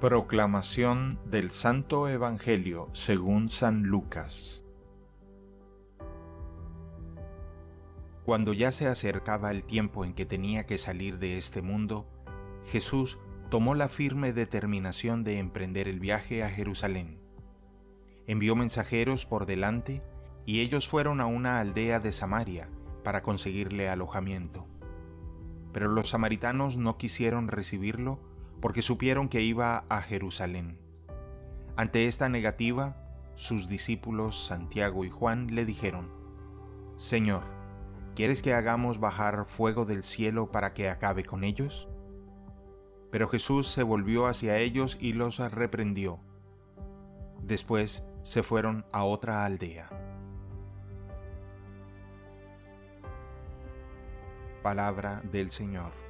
Proclamación del Santo Evangelio según San Lucas Cuando ya se acercaba el tiempo en que tenía que salir de este mundo, Jesús tomó la firme determinación de emprender el viaje a Jerusalén. Envió mensajeros por delante y ellos fueron a una aldea de Samaria para conseguirle alojamiento. Pero los samaritanos no quisieron recibirlo porque supieron que iba a Jerusalén. Ante esta negativa, sus discípulos Santiago y Juan le dijeron, Señor, ¿quieres que hagamos bajar fuego del cielo para que acabe con ellos? Pero Jesús se volvió hacia ellos y los reprendió. Después se fueron a otra aldea. Palabra del Señor.